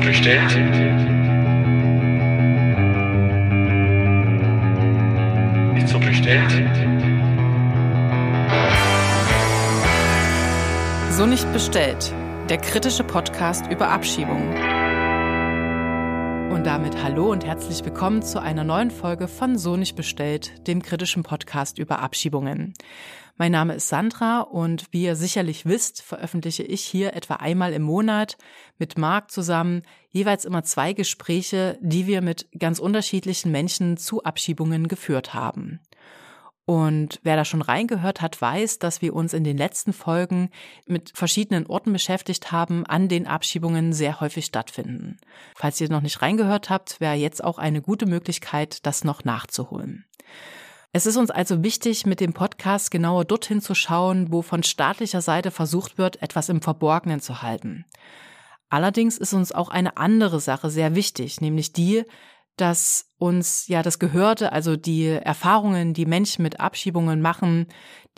so bestellt? Ist so bestellt? So nicht bestellt. Der kritische Podcast über Abschiebungen. Und damit hallo und herzlich willkommen zu einer neuen Folge von So nicht bestellt, dem kritischen Podcast über Abschiebungen. Mein Name ist Sandra und wie ihr sicherlich wisst, veröffentliche ich hier etwa einmal im Monat mit Marc zusammen jeweils immer zwei Gespräche, die wir mit ganz unterschiedlichen Menschen zu Abschiebungen geführt haben. Und wer da schon reingehört hat, weiß, dass wir uns in den letzten Folgen mit verschiedenen Orten beschäftigt haben, an den Abschiebungen sehr häufig stattfinden. Falls ihr noch nicht reingehört habt, wäre jetzt auch eine gute Möglichkeit, das noch nachzuholen. Es ist uns also wichtig, mit dem Podcast genauer dorthin zu schauen, wo von staatlicher Seite versucht wird, etwas im Verborgenen zu halten. Allerdings ist uns auch eine andere Sache sehr wichtig, nämlich die, dass uns ja das Gehörte, also die Erfahrungen, die Menschen mit Abschiebungen machen,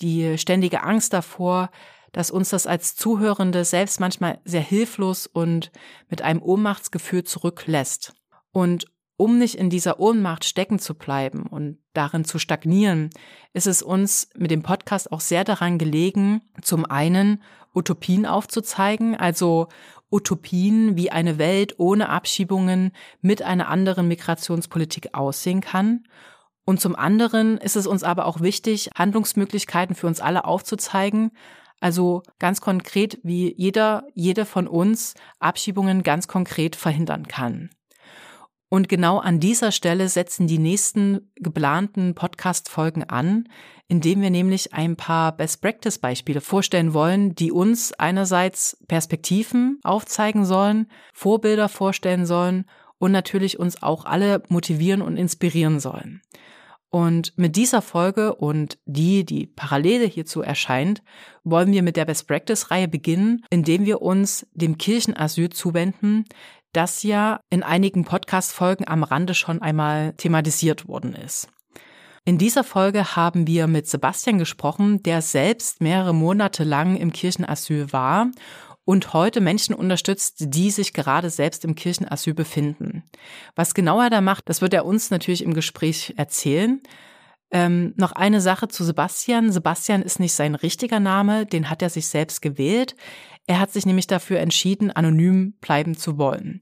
die ständige Angst davor, dass uns das als Zuhörende selbst manchmal sehr hilflos und mit einem Ohnmachtsgefühl zurücklässt. Und um nicht in dieser Ohnmacht stecken zu bleiben und darin zu stagnieren, ist es uns mit dem Podcast auch sehr daran gelegen, zum einen Utopien aufzuzeigen, also Utopien, wie eine Welt ohne Abschiebungen mit einer anderen Migrationspolitik aussehen kann. Und zum anderen ist es uns aber auch wichtig, Handlungsmöglichkeiten für uns alle aufzuzeigen, also ganz konkret, wie jeder, jede von uns Abschiebungen ganz konkret verhindern kann. Und genau an dieser Stelle setzen die nächsten geplanten Podcast-Folgen an, indem wir nämlich ein paar Best-Practice-Beispiele vorstellen wollen, die uns einerseits Perspektiven aufzeigen sollen, Vorbilder vorstellen sollen und natürlich uns auch alle motivieren und inspirieren sollen. Und mit dieser Folge und die, die parallele hierzu erscheint, wollen wir mit der Best Practice Reihe beginnen, indem wir uns dem Kirchenasyl zuwenden, das ja in einigen Podcast-Folgen am Rande schon einmal thematisiert worden ist. In dieser Folge haben wir mit Sebastian gesprochen, der selbst mehrere Monate lang im Kirchenasyl war und heute Menschen unterstützt, die sich gerade selbst im Kirchenasyl befinden. Was genau er da macht, das wird er uns natürlich im Gespräch erzählen. Ähm, noch eine Sache zu Sebastian. Sebastian ist nicht sein richtiger Name, den hat er sich selbst gewählt. Er hat sich nämlich dafür entschieden, anonym bleiben zu wollen.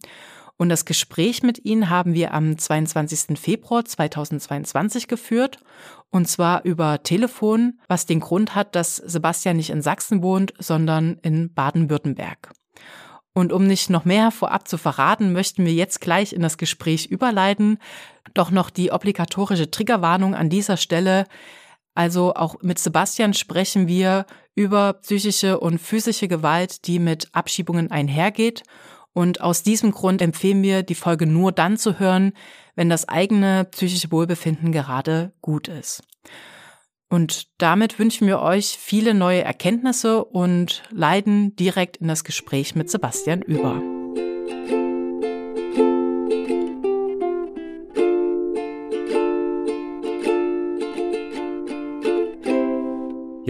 Und das Gespräch mit ihm haben wir am 22. Februar 2022 geführt. Und zwar über Telefon, was den Grund hat, dass Sebastian nicht in Sachsen wohnt, sondern in Baden-Württemberg. Und um nicht noch mehr vorab zu verraten, möchten wir jetzt gleich in das Gespräch überleiten. Doch noch die obligatorische Triggerwarnung an dieser Stelle. Also auch mit Sebastian sprechen wir über psychische und physische Gewalt, die mit Abschiebungen einhergeht. Und aus diesem Grund empfehlen wir, die Folge nur dann zu hören, wenn das eigene psychische Wohlbefinden gerade gut ist. Und damit wünschen wir euch viele neue Erkenntnisse und leiten direkt in das Gespräch mit Sebastian über.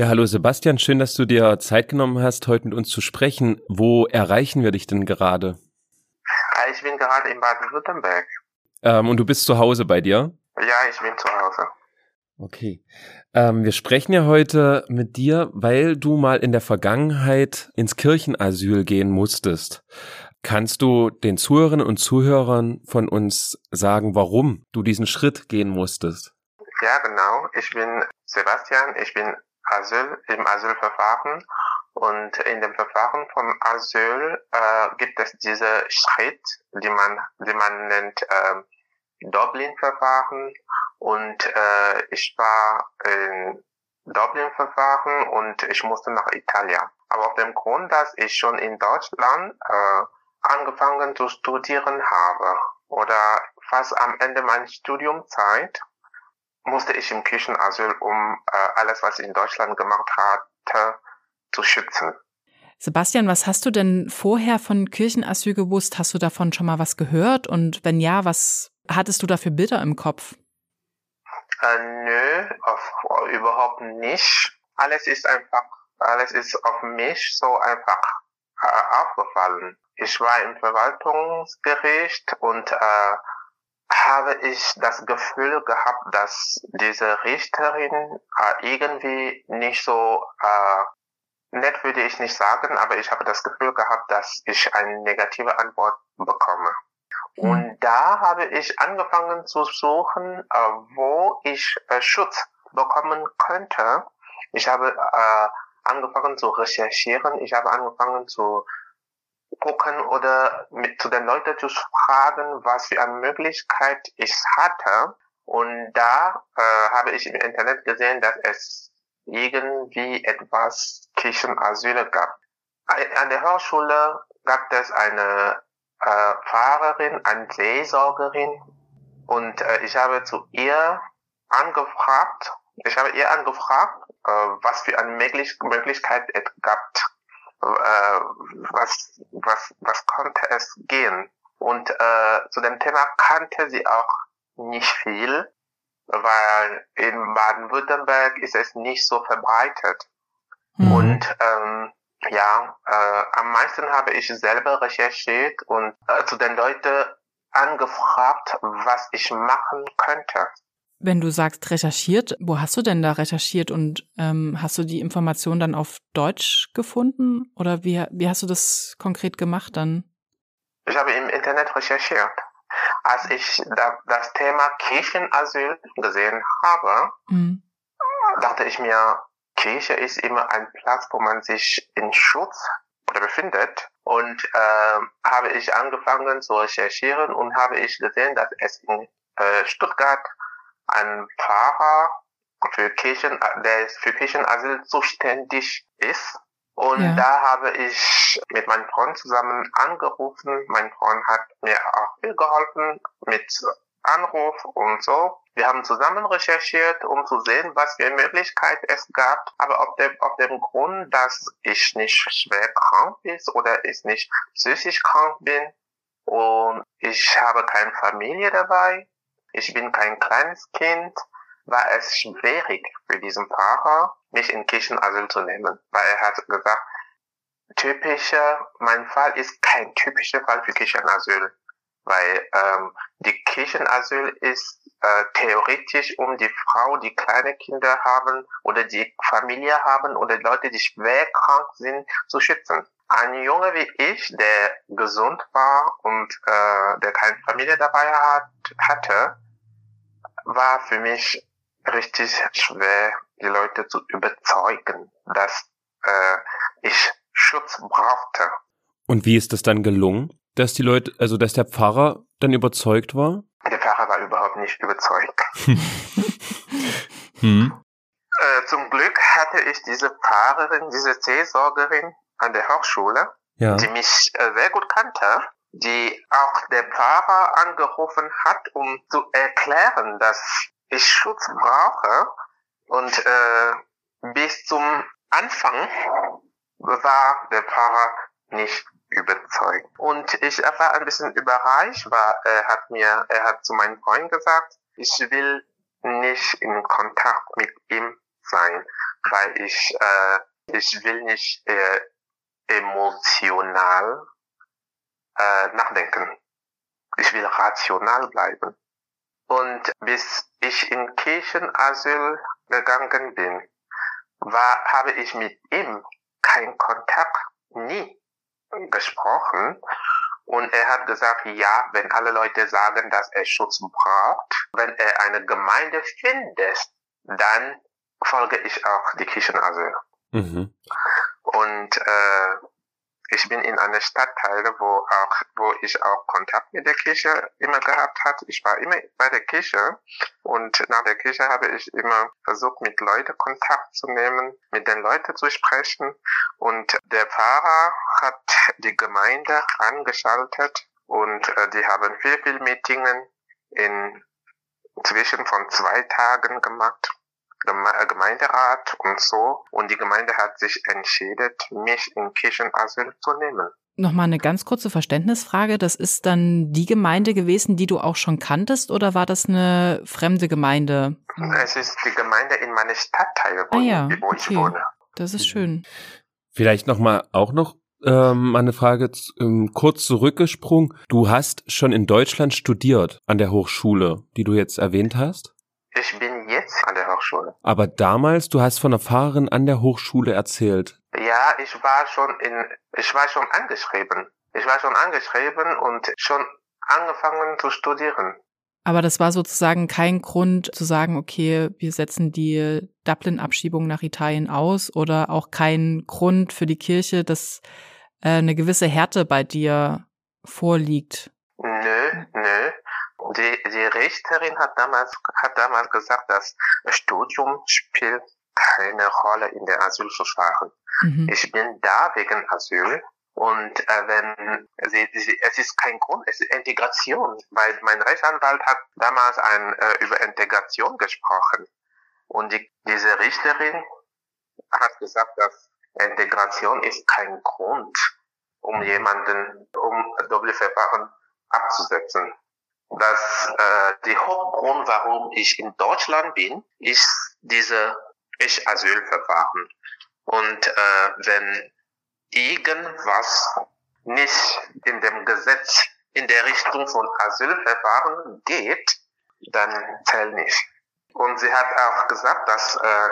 Ja, hallo Sebastian, schön, dass du dir Zeit genommen hast, heute mit uns zu sprechen. Wo erreichen wir dich denn gerade? Ich bin gerade in Baden-Württemberg. Ähm, und du bist zu Hause bei dir? Ja, ich bin zu Hause. Okay. Ähm, wir sprechen ja heute mit dir, weil du mal in der Vergangenheit ins Kirchenasyl gehen musstest. Kannst du den Zuhörerinnen und Zuhörern von uns sagen, warum du diesen Schritt gehen musstest? Ja, genau. Ich bin Sebastian. Ich bin Asyl, im Asylverfahren. Und in dem Verfahren vom Asyl äh, gibt es diese Schritt, die man, die man nennt äh, Dublin-Verfahren. Und äh, ich war in Dublin-Verfahren und ich musste nach Italien. Aber auf dem Grund, dass ich schon in Deutschland äh, angefangen zu studieren habe oder fast am Ende meiner Studiumzeit, musste ich im Kirchenasyl, um äh, alles, was ich in Deutschland gemacht hatte, zu schützen. Sebastian, was hast du denn vorher von Kirchenasyl gewusst? Hast du davon schon mal was gehört? Und wenn ja, was hattest du da für Bilder im Kopf? Äh, nö, auf, überhaupt nicht. Alles ist einfach, alles ist auf mich so einfach äh, aufgefallen. ich war im Verwaltungsgericht und äh, habe ich das Gefühl gehabt, dass diese Richterin äh, irgendwie nicht so äh, nett würde ich nicht sagen, aber ich habe das Gefühl gehabt, dass ich eine negative Antwort bekomme. Mhm. Und da habe ich angefangen zu suchen, äh, wo ich äh, Schutz bekommen könnte. Ich habe äh, angefangen zu recherchieren, ich habe angefangen zu gucken oder mit zu den Leuten zu fragen, was für eine Möglichkeit ich hatte. Und da äh, habe ich im Internet gesehen, dass es irgendwie etwas Kirchenasyle gab. An der Hochschule gab es eine äh, Fahrerin, eine Seelsorgerin und äh, ich habe zu ihr angefragt, ich habe ihr angefragt, äh, was für eine Möglich Möglichkeit es gab, äh, was, was, was konnte es gehen. Und äh, zu dem Thema kannte sie auch nicht viel, weil in Baden-Württemberg ist es nicht so verbreitet. Mhm. Und ähm, ja, äh, am meisten habe ich selber recherchiert und äh, zu den Leuten angefragt, was ich machen könnte. Wenn du sagst recherchiert, wo hast du denn da recherchiert und ähm, hast du die Information dann auf Deutsch gefunden oder wie, wie hast du das konkret gemacht dann? Ich habe im Internet recherchiert. Als ich da, das Thema Kirchenasyl gesehen habe, mhm. dachte ich mir, Kirche ist immer ein Platz, wo man sich in Schutz oder befindet. Und äh, habe ich angefangen zu recherchieren und habe ich gesehen, dass es in äh, Stuttgart ein Pfarrer für Kirchen, der für Kirchenasyl zuständig ist. Und ja. da habe ich mit meinem Freund zusammen angerufen. Mein Freund hat mir auch viel geholfen mit Anruf und so. Wir haben zusammen recherchiert, um zu sehen, was für Möglichkeiten es gab. Aber auf dem, auf dem Grund, dass ich nicht schwer krank bin oder ich nicht psychisch krank bin und ich habe keine Familie dabei, ich bin kein kleines Kind, war es schwierig für diesen Pfarrer, mich in Kirchenasyl zu nehmen, weil er hat gesagt, typischer, mein Fall ist kein typischer Fall für Kirchenasyl, weil ähm, die Kirchenasyl ist äh, theoretisch um die Frau, die kleine Kinder haben oder die Familie haben oder Leute, die schwer krank sind, zu schützen. Ein Junge wie ich, der gesund war und äh, der keine Familie dabei hat, hatte, war für mich richtig schwer, die Leute zu überzeugen, dass äh, ich Schutz brauchte. Und wie ist das dann gelungen, dass die Leute, also dass der Pfarrer dann überzeugt war? Der Pfarrer war überhaupt nicht überzeugt. hm. äh, zum Glück hatte ich diese Pfarrerin, diese Seelsorgerin an der Hochschule, ja. die mich äh, sehr gut kannte, die auch der Pfarrer angerufen hat, um zu erklären, dass ich Schutz brauche. Und äh, bis zum Anfang war der Pfarrer nicht überzeugt. Und ich war ein bisschen überrascht, weil er hat mir, er hat zu meinem Freund gesagt, ich will nicht in Kontakt mit ihm sein, weil ich, äh, ich will nicht äh, emotional äh, nachdenken. Ich will rational bleiben. Und bis ich in Kirchenasyl gegangen bin, war, habe ich mit ihm keinen Kontakt, nie gesprochen. Und er hat gesagt, ja, wenn alle Leute sagen, dass er Schutz braucht, wenn er eine Gemeinde findet, dann folge ich auch die Kirchenasyl. Mhm. Und äh, ich bin in einer Stadtteil, wo auch, wo ich auch Kontakt mit der Kirche immer gehabt hat. Ich war immer bei der Kirche und nach der Kirche habe ich immer versucht, mit Leuten Kontakt zu nehmen, mit den Leuten zu sprechen. Und der Pfarrer hat die Gemeinde angeschaltet und äh, die haben viel, viel Meetingen in zwischen von zwei Tagen gemacht Gemeinderat und so. Und die Gemeinde hat sich entschieden, mich in Kirchenasyl zu nehmen. Nochmal eine ganz kurze Verständnisfrage. Das ist dann die Gemeinde gewesen, die du auch schon kanntest, oder war das eine fremde Gemeinde? Es ist die Gemeinde in meinem Stadtteil, wo, ah ja, wo ich wohne. Das ist schön. Vielleicht nochmal auch noch ähm, eine Frage ähm, kurz zurückgesprungen. Du hast schon in Deutschland studiert an der Hochschule, die du jetzt erwähnt hast? Ich bin jetzt an der Hochschule. Aber damals, du hast von einer Fahrerin an der Hochschule erzählt. Ja, ich war schon in, ich war schon angeschrieben. Ich war schon angeschrieben und schon angefangen zu studieren. Aber das war sozusagen kein Grund zu sagen, okay, wir setzen die Dublin-Abschiebung nach Italien aus oder auch kein Grund für die Kirche, dass äh, eine gewisse Härte bei dir vorliegt. Nö, nö. Die, die Richterin hat damals, hat damals gesagt, dass Studium spielt keine Rolle in der Asylverfahren. Mhm. Ich bin da wegen Asyl und äh, wenn sie, sie, es ist kein Grund, es ist Integration, weil mein Rechtsanwalt hat damals ein, äh, über Integration gesprochen. Und die, diese Richterin hat gesagt, dass Integration ist kein Grund, um jemanden, um Doppelverfahren abzusetzen. Das, äh, die Hauptgrund, warum ich in Deutschland bin, ist diese Ich-Asylverfahren. Und äh, wenn irgendwas nicht in dem Gesetz in der Richtung von Asylverfahren geht, dann zählt nicht. Und sie hat auch gesagt, dass äh,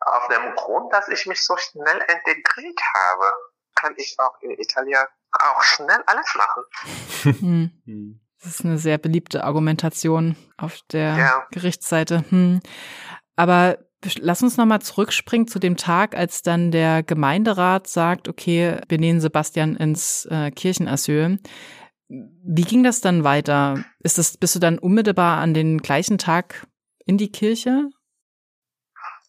auf dem Grund, dass ich mich so schnell integriert habe, kann ich auch in Italien auch schnell alles machen. Das ist eine sehr beliebte Argumentation auf der ja. Gerichtsseite. Hm. Aber Lass uns nochmal zurückspringen zu dem Tag, als dann der Gemeinderat sagt, okay, wir nehmen Sebastian ins äh, Kirchenasyl. Wie ging das dann weiter? Ist das, bist du dann unmittelbar an den gleichen Tag in die Kirche?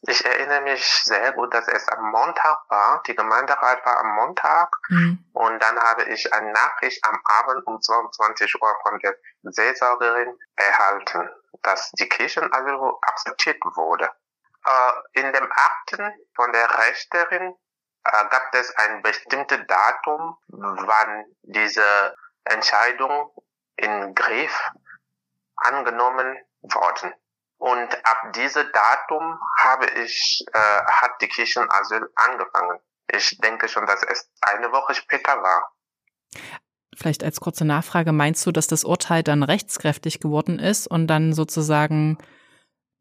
Ich erinnere mich sehr gut, dass es am Montag war. Die Gemeinderat war am Montag. Mhm. Und dann habe ich eine Nachricht am Abend um 22 Uhr von der Seelsorgerin erhalten, dass die Kirchenasyl akzeptiert wurde. Äh, in dem Akten von der Richterin äh, gab es ein bestimmtes Datum, wann diese Entscheidung in Griff angenommen worden. Und ab diesem Datum habe ich, äh, hat die Kirchenasyl angefangen. Ich denke schon, dass es eine Woche später war. Vielleicht als kurze Nachfrage, meinst du, dass das Urteil dann rechtskräftig geworden ist und dann sozusagen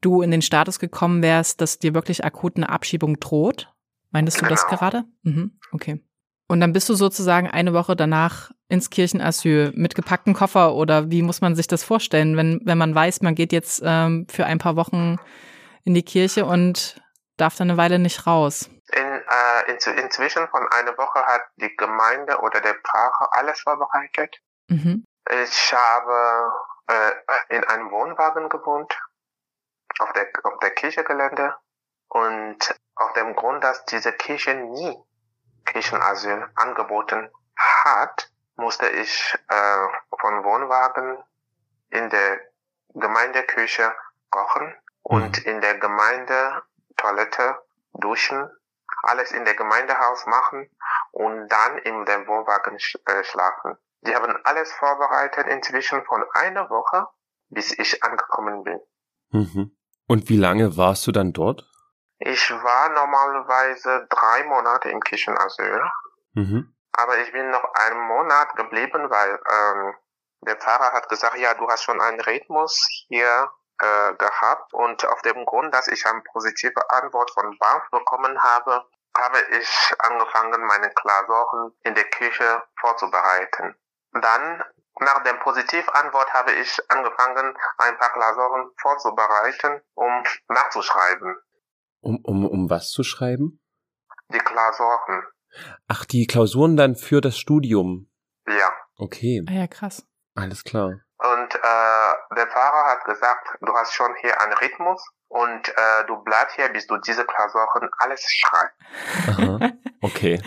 du in den Status gekommen wärst, dass dir wirklich akut eine Abschiebung droht? Meintest du genau. das gerade? Mhm, okay. Und dann bist du sozusagen eine Woche danach ins Kirchenasyl mit gepacktem Koffer oder wie muss man sich das vorstellen, wenn, wenn man weiß, man geht jetzt ähm, für ein paar Wochen in die Kirche und darf dann eine Weile nicht raus? In, äh, in, inzwischen von einer Woche hat die Gemeinde oder der Pfarrer alles vorbereitet. Mhm. Ich habe äh, in einem Wohnwagen gewohnt auf der, auf der Kirchegelände und auf dem Grund, dass diese Kirche nie Kirchenasyl angeboten hat, musste ich äh, von Wohnwagen in der Gemeindeküche kochen und mhm. in der Gemeindetoilette duschen, alles in der Gemeindehaus machen und dann in dem Wohnwagen sch äh, schlafen. Die haben alles vorbereitet inzwischen von einer Woche, bis ich angekommen bin. Mhm. Und wie lange warst du dann dort? Ich war normalerweise drei Monate im Kirchenasyl. Mhm. Aber ich bin noch einen Monat geblieben, weil ähm, der Pfarrer hat gesagt, ja, du hast schon einen Rhythmus hier äh, gehabt und auf dem Grund, dass ich eine positive Antwort von Bank bekommen habe, habe ich angefangen, meine Klausuren in der Kirche vorzubereiten. Dann nach der Positivantwort habe ich angefangen, ein paar Klausuren vorzubereiten, um nachzuschreiben. Um, um, um was zu schreiben? Die Klausuren. Ach, die Klausuren dann für das Studium? Ja. Okay. Ah ja, krass. Alles klar. Und äh, der Fahrer hat gesagt, du hast schon hier einen Rhythmus und äh, du bleibst hier, bis du diese Klausuren alles schreibst. Aha. Okay.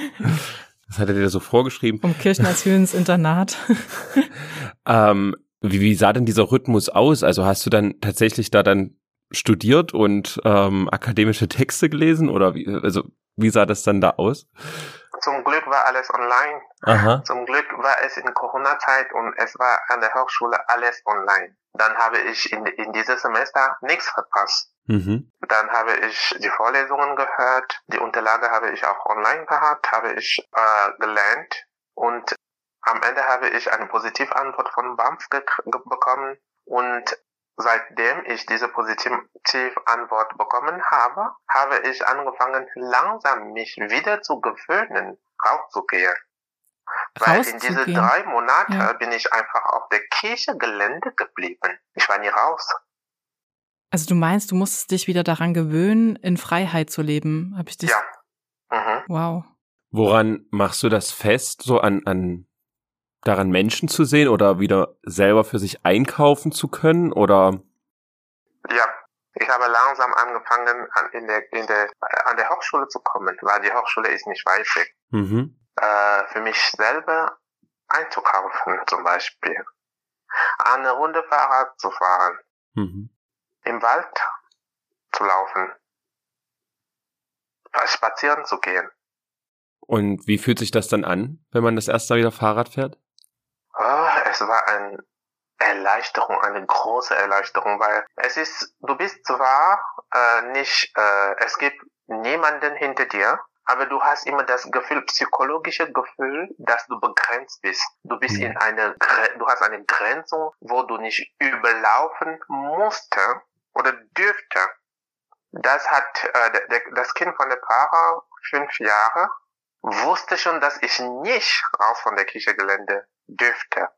Das hat er dir so vorgeschrieben. Vom Kirchenasyl ins Internat. ähm, wie, wie sah denn dieser Rhythmus aus? Also hast du dann tatsächlich da dann studiert und ähm, akademische Texte gelesen oder wie, also wie sah das dann da aus? Zum Glück war alles online. Aha. Zum Glück war es in Corona-Zeit und es war an der Hochschule alles online. Dann habe ich in, in dieses Semester nichts verpasst. Mhm. Dann habe ich die Vorlesungen gehört, die Unterlage habe ich auch online gehabt, habe ich äh, gelernt und am Ende habe ich eine Positivantwort von BAMF bekommen und seitdem ich diese Positivantwort bekommen habe, habe ich angefangen, langsam mich wieder zu gewöhnen, rauszugehen. Weil in diese drei Monate ja. bin ich einfach auf der Kirchegelände geblieben. Ich war nie raus. Also du meinst, du musstest dich wieder daran gewöhnen, in Freiheit zu leben, habe ich dich? Ja. Mhm. Wow. Woran machst du das fest? So an, an daran Menschen zu sehen oder wieder selber für sich einkaufen zu können oder? Ja, ich habe langsam angefangen, an, in der, in der, an der Hochschule zu kommen, weil die Hochschule ist nicht weit weg. Mhm. Äh, für mich selber einzukaufen zum Beispiel. Eine Runde Fahrrad zu fahren. Mhm. Im Wald zu laufen. Spazieren zu gehen. Und wie fühlt sich das dann an, wenn man das erste Mal wieder Fahrrad fährt? Es war eine Erleichterung, eine große Erleichterung, weil es ist, du bist zwar äh, nicht, äh, es gibt niemanden hinter dir, aber du hast immer das Gefühl, psychologische Gefühl, dass du begrenzt bist. Du bist in eine, du hast eine Grenzung, wo du nicht überlaufen musste oder dürfte. Das hat äh, der, das Kind von der Para, fünf Jahre, wusste schon, dass ich nicht raus von der Kirchegelände dürfte.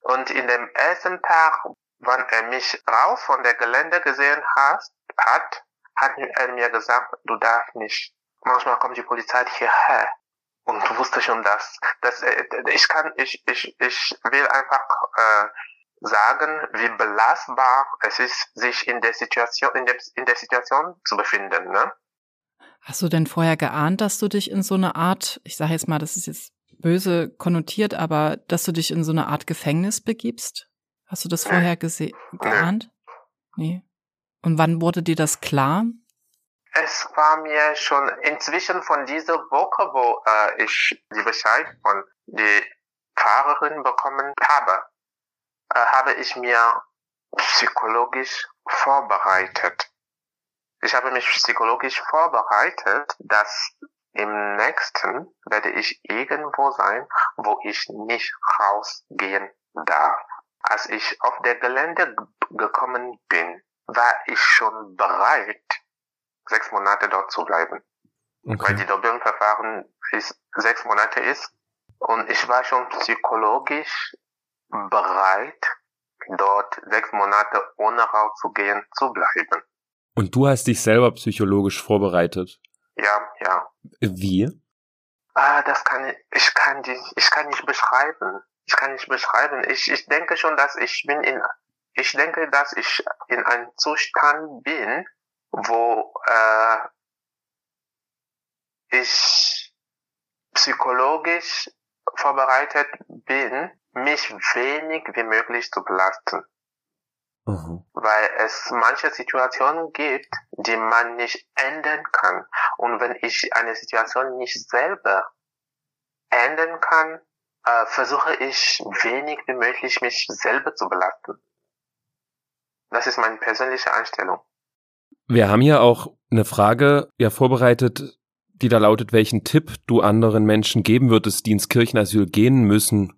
Und in dem ersten Tag, wann er mich raus von der Gelände gesehen hat, hat, hat er mir gesagt, du darfst nicht. Manchmal kommt die Polizei hierher. Und du wusste schon das. dass äh, ich kann, ich, ich, ich will einfach äh, sagen, wie belastbar es ist, sich in der Situation, in der, in der Situation zu befinden. Ne? Hast du denn vorher geahnt, dass du dich in so eine Art, ich sage jetzt mal, das ist jetzt böse konnotiert, aber dass du dich in so eine Art Gefängnis begibst? Hast du das vorher gese geahnt? Nee. Und wann wurde dir das klar? Es war mir schon inzwischen von dieser Woche, wo äh, ich die Bescheid von der Fahrerin bekommen habe, äh, habe ich mir psychologisch vorbereitet. Ich habe mich psychologisch vorbereitet, dass im nächsten werde ich irgendwo sein, wo ich nicht rausgehen darf. Als ich auf der Gelände gekommen bin, war ich schon bereit, sechs Monate dort zu bleiben. Okay. Weil die Dublin-Verfahren sechs Monate ist. Und ich war schon psychologisch bereit, dort sechs Monate ohne rauszugehen zu bleiben. Und du hast dich selber psychologisch vorbereitet? Ja, ja. Wie? Ah, das kann ich, ich kann die, ich kann nicht beschreiben. Ich kann nicht beschreiben. Ich, ich denke schon, dass ich bin in, ich denke, dass ich in einem Zustand bin, wo äh, ich psychologisch vorbereitet bin, mich wenig wie möglich zu belasten. Mhm. Weil es manche Situationen gibt, die man nicht ändern kann. Und wenn ich eine Situation nicht selber ändern kann, äh, versuche ich wenig wie möglich mich selber zu belasten. Das ist meine persönliche Einstellung. Wir haben hier auch eine Frage ja vorbereitet, die da lautet, welchen Tipp du anderen Menschen geben würdest, die ins Kirchenasyl gehen müssen.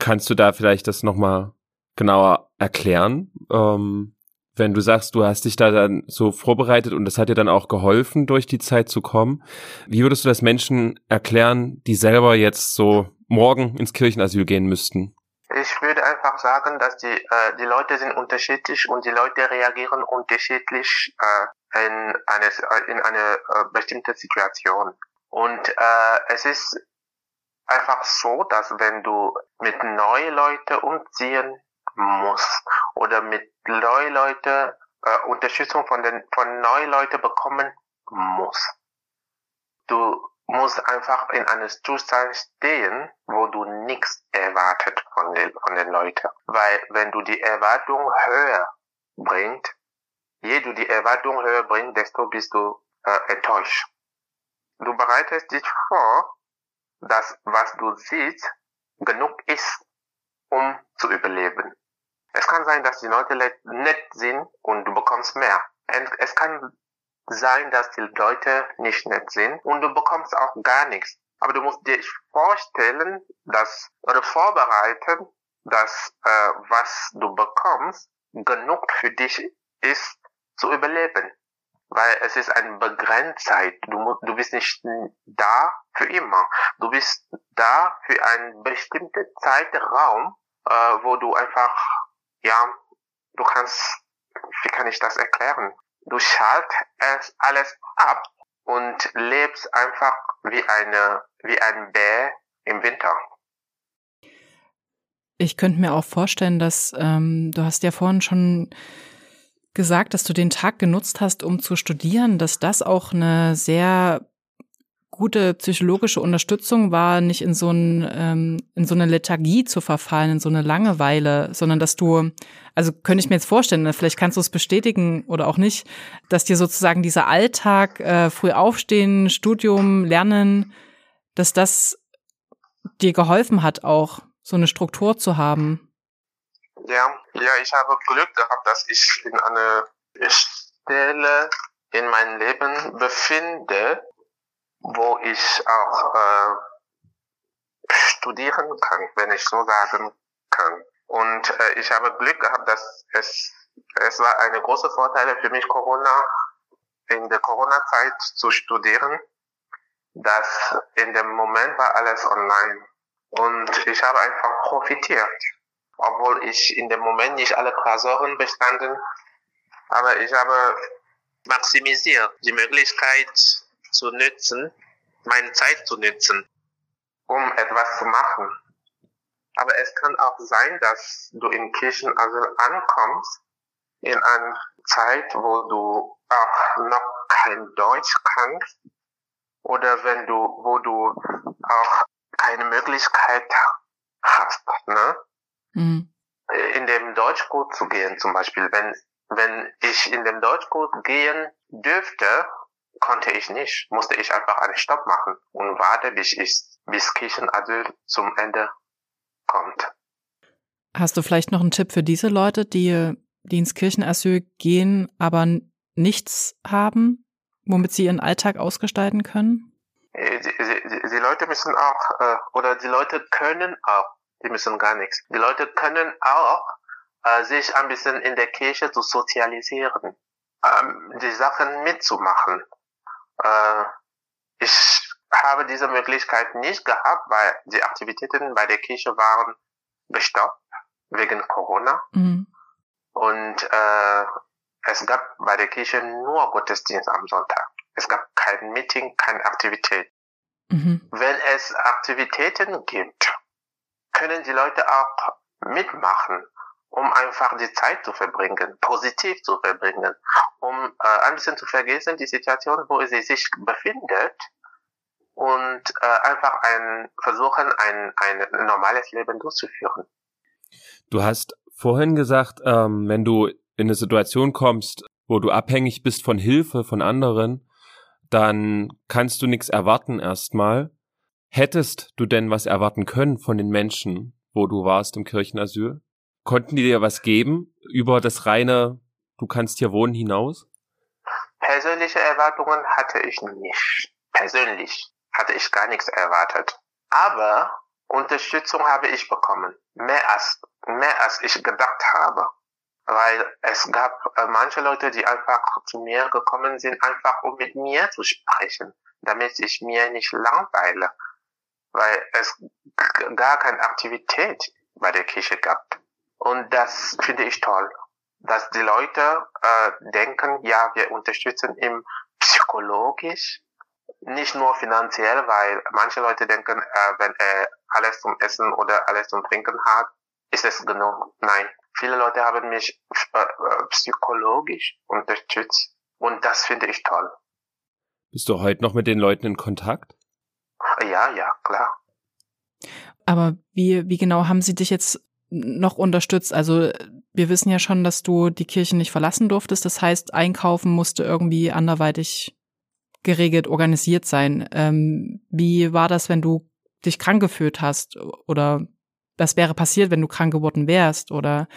Kannst du da vielleicht das nochmal genauer erklären? Ähm, wenn du sagst, du hast dich da dann so vorbereitet und das hat dir dann auch geholfen, durch die Zeit zu kommen. Wie würdest du das Menschen erklären, die selber jetzt so morgen ins Kirchenasyl gehen müssten? Ich würde einfach sagen, dass die, äh, die Leute sind unterschiedlich und die Leute reagieren unterschiedlich äh, in eine, in eine äh, bestimmte Situation. Und äh, es ist einfach so, dass wenn du mit neuen Leuten umziehen muss oder mit Leute äh, Unterstützung von den von neuen Leuten bekommen muss. Du musst einfach in einem Zustand stehen, wo du nichts erwartet von den von den Leuten, weil wenn du die Erwartung höher bringt, je du die Erwartung höher bringst, desto bist du äh, enttäuscht. du bereitest dich vor, dass was du siehst genug ist, um zu überleben. Es kann sein, dass die Leute nett sind und du bekommst mehr. Es kann sein, dass die Leute nicht nett sind und du bekommst auch gar nichts. Aber du musst dir vorstellen, dass oder vorbereiten, dass äh, was du bekommst genug für dich ist zu überleben. Weil es ist eine Begrenztheit. Du, du bist nicht da für immer. Du bist da für einen bestimmten Zeitraum, äh, wo du einfach, ja, du kannst, wie kann ich das erklären? Du schaltest alles ab und lebst einfach wie eine, wie ein Bär im Winter. Ich könnte mir auch vorstellen, dass ähm, du hast ja vorhin schon gesagt, dass du den Tag genutzt hast, um zu studieren, dass das auch eine sehr gute psychologische Unterstützung war, nicht in so, ein, ähm, in so eine Lethargie zu verfallen, in so eine Langeweile, sondern dass du, also könnte ich mir jetzt vorstellen, vielleicht kannst du es bestätigen oder auch nicht, dass dir sozusagen dieser Alltag, äh, früh aufstehen, Studium, Lernen, dass das dir geholfen hat, auch so eine Struktur zu haben. Ja, ja, ich habe Glück gehabt, dass ich in einer Stelle in meinem Leben befinde, wo ich auch äh, studieren kann, wenn ich so sagen kann. Und äh, ich habe Glück gehabt, dass es es war eine große Vorteil für mich Corona in der Corona-Zeit zu studieren, dass in dem Moment war alles online. Und ich habe einfach profitiert, obwohl ich in dem Moment nicht alle Klausuren bestanden, aber ich habe maximisiert die Möglichkeit zu nützen, meine Zeit zu nützen, um etwas zu machen. Aber es kann auch sein, dass du in Kirchenasyl ankommst, in einer Zeit, wo du auch noch kein Deutsch kannst, oder wenn du, wo du auch keine Möglichkeit hast, ne? Mhm. In dem Deutschkurs zu gehen, zum Beispiel, wenn, wenn ich in dem Deutschkurs gehen dürfte, konnte ich nicht, musste ich einfach einen Stopp machen und warte, bis ich, bis Kirchenasyl zum Ende kommt. Hast du vielleicht noch einen Tipp für diese Leute, die, die ins Kirchenasyl gehen, aber nichts haben, womit sie ihren Alltag ausgestalten können? Äh, die, die, die Leute müssen auch, äh, oder die Leute können auch, die müssen gar nichts. Die Leute können auch äh, sich ein bisschen in der Kirche zu sozialisieren, ähm, die Sachen mitzumachen. Äh, ich habe diese Möglichkeit nicht gehabt, weil die Aktivitäten bei der Kirche waren gestoppt wegen Corona. Mhm. Und äh, es gab bei der Kirche nur Gottesdienst am Sonntag. Es gab kein Meeting, keine Aktivität. Mhm. Wenn es Aktivitäten gibt, können die Leute auch mitmachen um einfach die Zeit zu verbringen, positiv zu verbringen, um äh, ein bisschen zu vergessen die Situation, wo sie sich befindet und äh, einfach ein, versuchen, ein, ein normales Leben durchzuführen. Du hast vorhin gesagt, ähm, wenn du in eine Situation kommst, wo du abhängig bist von Hilfe von anderen, dann kannst du nichts erwarten erstmal. Hättest du denn was erwarten können von den Menschen, wo du warst im Kirchenasyl? Konnten die dir was geben über das reine, du kannst hier wohnen hinaus? Persönliche Erwartungen hatte ich nicht. Persönlich hatte ich gar nichts erwartet. Aber Unterstützung habe ich bekommen. Mehr als, mehr als ich gedacht habe. Weil es gab äh, manche Leute, die einfach zu mir gekommen sind, einfach um mit mir zu sprechen, damit ich mir nicht langweile. Weil es gar keine Aktivität bei der Kirche gab. Und das finde ich toll, dass die Leute äh, denken, ja, wir unterstützen ihn psychologisch, nicht nur finanziell, weil manche Leute denken, äh, wenn er alles zum Essen oder alles zum Trinken hat, ist es genug. Nein, viele Leute haben mich äh, äh psychologisch unterstützt und das finde ich toll. Bist du heute noch mit den Leuten in Kontakt? Ja, ja, klar. Aber wie, wie genau haben sie dich jetzt noch unterstützt? Also wir wissen ja schon, dass du die Kirche nicht verlassen durftest. Das heißt, einkaufen musste irgendwie anderweitig geregelt, organisiert sein. Ähm, wie war das, wenn du dich krank gefühlt hast? Oder was wäre passiert, wenn du krank geworden wärst? Oder,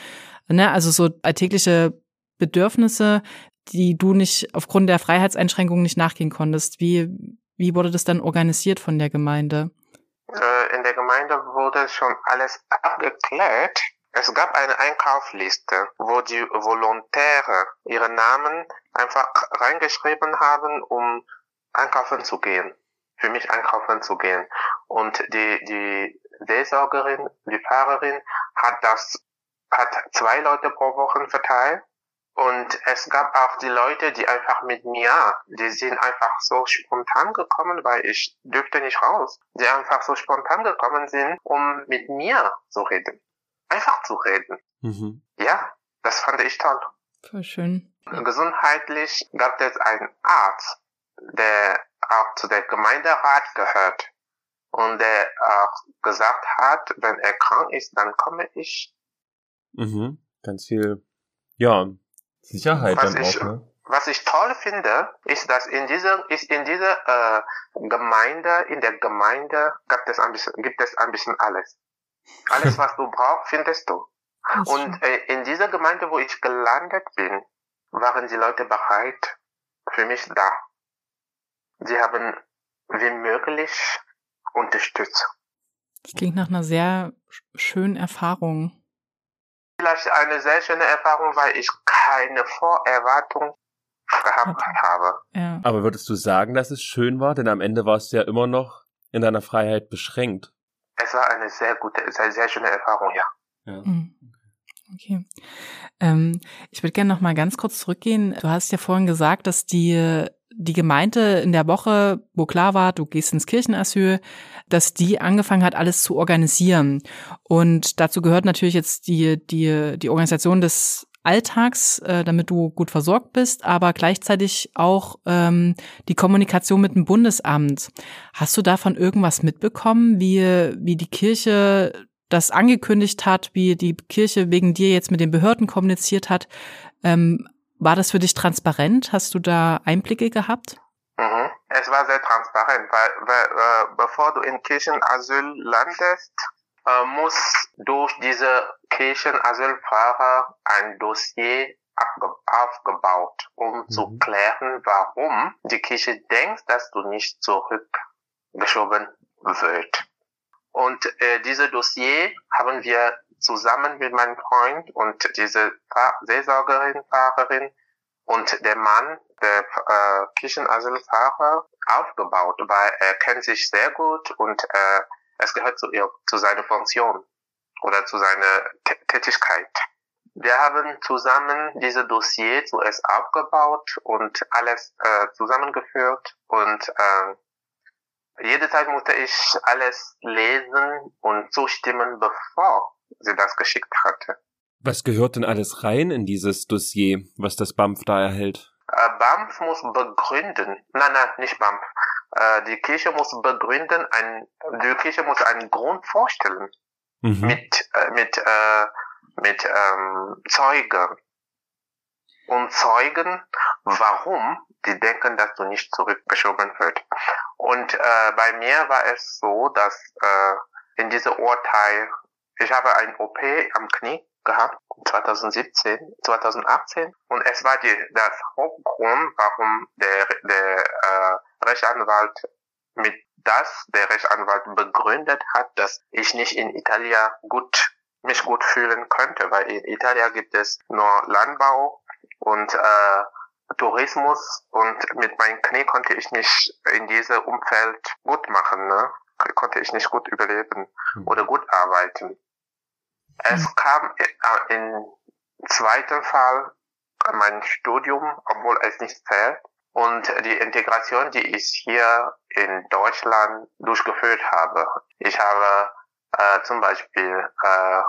ne, also so alltägliche Bedürfnisse, die du nicht aufgrund der Freiheitseinschränkungen nicht nachgehen konntest. Wie, wie wurde das dann organisiert von der Gemeinde? Äh, in der Gemeinde wurde schon alles abgeklärt. Es gab eine Einkaufsliste, wo die Volontäre ihre Namen einfach reingeschrieben haben, um einkaufen zu gehen, für mich einkaufen zu gehen. Und die, die Seelsorgerin, die Fahrerin hat das, hat zwei Leute pro Woche verteilt und es gab auch die Leute, die einfach mit mir, die sind einfach so spontan gekommen, weil ich dürfte nicht raus, die einfach so spontan gekommen sind, um mit mir zu reden. Einfach zu reden. Mhm. Ja, das fand ich toll. Voll schön. Gesundheitlich gab es einen Arzt, der auch zu der Gemeinderat gehört und der auch gesagt hat, wenn er krank ist, dann komme ich. Mhm. Ganz viel, ja, Sicherheit was dann ich, auch, ne? Was ich toll finde, ist, dass in dieser, ist in dieser äh, Gemeinde, in der Gemeinde gibt es ein bisschen, gibt es ein bisschen alles. Alles, was du brauchst, findest du. Und äh, in dieser Gemeinde, wo ich gelandet bin, waren die Leute bereit, für mich da. Sie haben wie möglich unterstützt. Das klingt nach einer sehr schönen Erfahrung vielleicht eine sehr schöne Erfahrung, weil ich keine Vorerwartung gehabt habe. Ja. Aber würdest du sagen, dass es schön war? Denn am Ende warst du ja immer noch in deiner Freiheit beschränkt. Es war eine sehr gute, sehr, sehr schöne Erfahrung, ja. ja. Mhm. Okay. Ähm, ich würde gerne noch mal ganz kurz zurückgehen. Du hast ja vorhin gesagt, dass die die Gemeinde in der Woche, wo klar war, du gehst ins Kirchenasyl, dass die angefangen hat, alles zu organisieren. Und dazu gehört natürlich jetzt die, die, die Organisation des Alltags, äh, damit du gut versorgt bist, aber gleichzeitig auch ähm, die Kommunikation mit dem Bundesamt. Hast du davon irgendwas mitbekommen, wie, wie die Kirche das angekündigt hat, wie die Kirche wegen dir jetzt mit den Behörden kommuniziert hat? Ähm, war das für dich transparent? Hast du da Einblicke gehabt? Mhm. Es war sehr transparent, weil, weil äh, bevor du in Kirchenasyl landest, äh, muss durch diese Kirchenasylfahrer ein Dossier aufgebaut, um mhm. zu klären, warum die Kirche denkt, dass du nicht zurückgeschoben wird. Und äh, diese Dossier haben wir zusammen mit meinem Freund und diese Seelsorgerin, Fahrerin und der Mann, der äh, Kirchenasylfahrer, aufgebaut, weil er kennt sich sehr gut und äh, es gehört zu, ihr, zu seiner Funktion oder zu seiner T Tätigkeit. Wir haben zusammen diese Dossier zuerst aufgebaut und alles äh, zusammengeführt und äh, jede Zeit musste ich alles lesen und zustimmen, bevor sie das geschickt hatte. Was gehört denn alles rein in dieses Dossier, was das BAMF da erhält? Äh, BAMF muss begründen, nein, nein, nicht BAMF. Äh, die Kirche muss begründen, ein, die Kirche muss einen Grund vorstellen mhm. mit, äh, mit, äh, mit ähm, Zeugen. Und Zeugen, warum die denken, dass du nicht zurückgeschoben wird. Und bei mir war es so, dass in diesem Urteil ich habe ein OP am Knie gehabt, 2017, 2018. Und es war die, das Hauptgrund, warum der, der äh, Rechtsanwalt mit das der Rechtsanwalt begründet hat, dass ich nicht in Italien gut mich gut fühlen könnte, weil in Italien gibt es nur Landbau und äh, Tourismus und mit meinem Knie konnte ich nicht in diesem Umfeld gut machen, ne? konnte ich nicht gut überleben hm. oder gut arbeiten. Es kam im zweiten Fall mein Studium, obwohl es nicht zählt, und die Integration, die ich hier in Deutschland durchgeführt habe. Ich habe äh, zum Beispiel äh,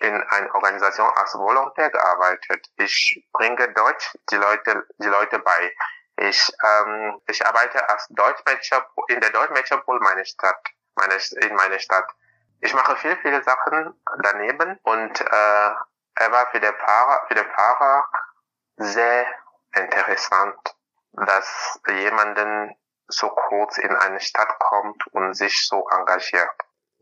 in einer Organisation als Volontär gearbeitet. Ich bringe Deutsch die Leute, die Leute bei. Ich, ähm, ich arbeite als Deutschmanager in der Deutschmetropol meiner Stadt, meine, in meiner Stadt. Ich mache viel, viele Sachen daneben und äh, er war für den Fahrer, für den Fahrer sehr interessant, dass jemanden so kurz in eine Stadt kommt und sich so engagiert.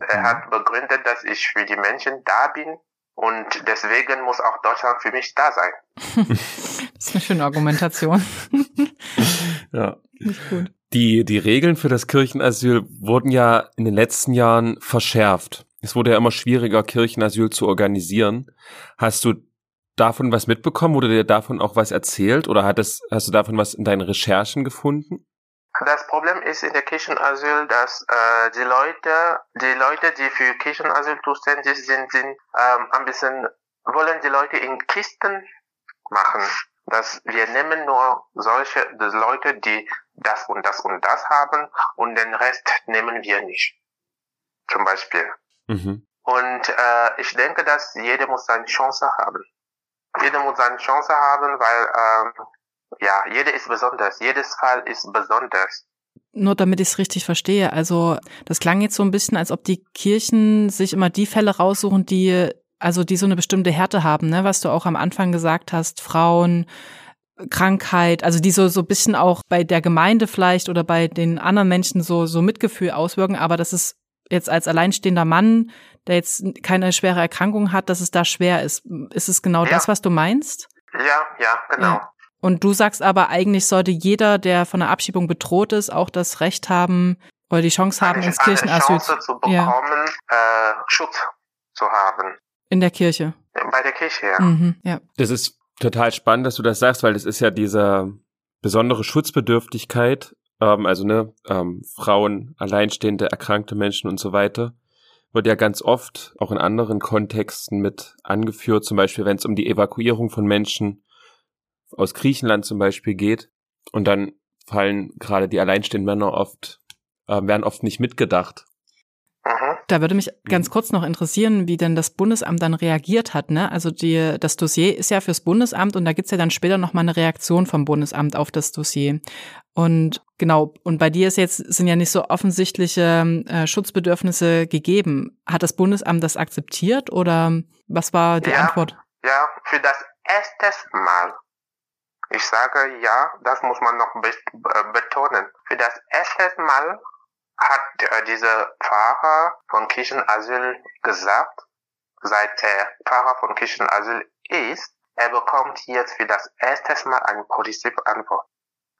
Er Mhm. hat begründet, dass ich für die Menschen da bin und deswegen muss auch Deutschland für mich da sein. Das ist eine schöne Argumentation. Ja. Nicht gut. Die, die Regeln für das Kirchenasyl wurden ja in den letzten Jahren verschärft. Es wurde ja immer schwieriger, Kirchenasyl zu organisieren. Hast du davon was mitbekommen? Wurde dir davon auch was erzählt? Oder hat es, hast du davon was in deinen Recherchen gefunden? Das Problem ist in der Kirchenasyl, dass äh, die Leute, die Leute, die für Kirchenasyl zuständig sind, sind ähm, ein bisschen wollen die Leute in Kisten machen. Dass wir nehmen nur solche Leute, die das und das und das haben und den Rest nehmen wir nicht. Zum Beispiel. Mhm. Und äh, ich denke, dass jeder muss seine Chance haben. Jeder muss seine Chance haben, weil ähm, ja, jeder ist besonders. Jedes Fall ist besonders. Nur damit ich es richtig verstehe, also das klang jetzt so ein bisschen, als ob die Kirchen sich immer die Fälle raussuchen, die also die so eine bestimmte Härte haben, ne, was du auch am Anfang gesagt hast, Frauen, Krankheit, also die so so ein bisschen auch bei der Gemeinde vielleicht oder bei den anderen Menschen so so Mitgefühl auswirken, aber das ist jetzt als alleinstehender Mann, der jetzt keine schwere Erkrankung hat, dass es da schwer ist. Ist es genau Ja. das, was du meinst? Ja, ja, genau. Ja. Und du sagst aber, eigentlich sollte jeder, der von einer Abschiebung bedroht ist, auch das Recht haben oder die Chance haben, eine, ins eine Kirchenasyl Chance zu Ja. bekommen, äh, Schutz zu haben. in der Kirche. Bei der Kirche, ja. Mhm, ja. Das ist total spannend, dass du das sagst, weil das ist ja diese besondere Schutzbedürftigkeit, ähm, also ne, ähm, Frauen, alleinstehende, erkrankte Menschen und so weiter, wird ja ganz oft auch in anderen Kontexten mit angeführt, zum Beispiel wenn es um die Evakuierung von Menschen aus Griechenland zum Beispiel geht. Und dann fallen gerade die alleinstehenden Männer oft, äh, werden oft nicht mitgedacht. Mhm. Da würde mich ganz kurz noch interessieren, wie denn das Bundesamt dann reagiert hat. Ne? Also die, das Dossier ist ja fürs Bundesamt und da gibt's ja dann später noch mal eine Reaktion vom Bundesamt auf das Dossier. Und genau, und bei dir ist jetzt sind ja nicht so offensichtliche äh, Schutzbedürfnisse gegeben. Hat das Bundesamt das akzeptiert oder was war die Ja. Antwort? Ja, für das erste Mal. Ich sage ja, das muss man noch äh, betonen. Für das erste Mal hat äh, dieser Pfarrer von Kirchenasyl gesagt, seit der Pfarrer von Kirchenasyl ist, er bekommt jetzt für das erste Mal eine positive Antwort.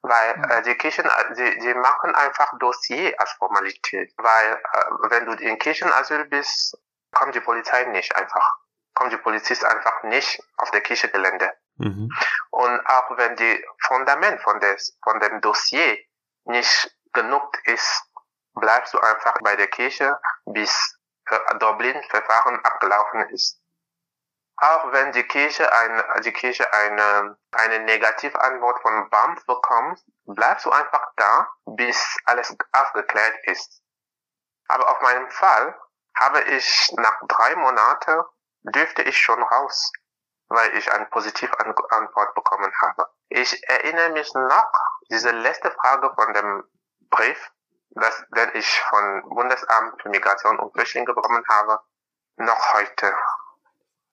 Weil Mhm. äh, die Kirchen, die, die machen einfach Dossier als Formalität. Weil äh, wenn du in Kirchenasyl bist, kommt die Polizei nicht einfach. Kommt die Polizist einfach nicht auf der Kirchegelände. Mhm. Und auch wenn die Fundament von, des, von dem Dossier nicht genug ist, bleibst du einfach bei der Kirche, bis äh, Dublin-Verfahren abgelaufen ist. Auch wenn die Kirche, ein, die Kirche eine, eine Negativantwort von BAMF bekommt, bleibst du einfach da, bis alles aufgeklärt ist. Aber auf meinem Fall habe ich nach drei Monaten dürfte ich schon raus, weil ich eine positive An Antwort bekommen habe. Ich erinnere mich noch, diese letzte Frage von dem Brief, das, den ich von Bundesamt für Migration und Flüchtlinge bekommen habe, noch heute.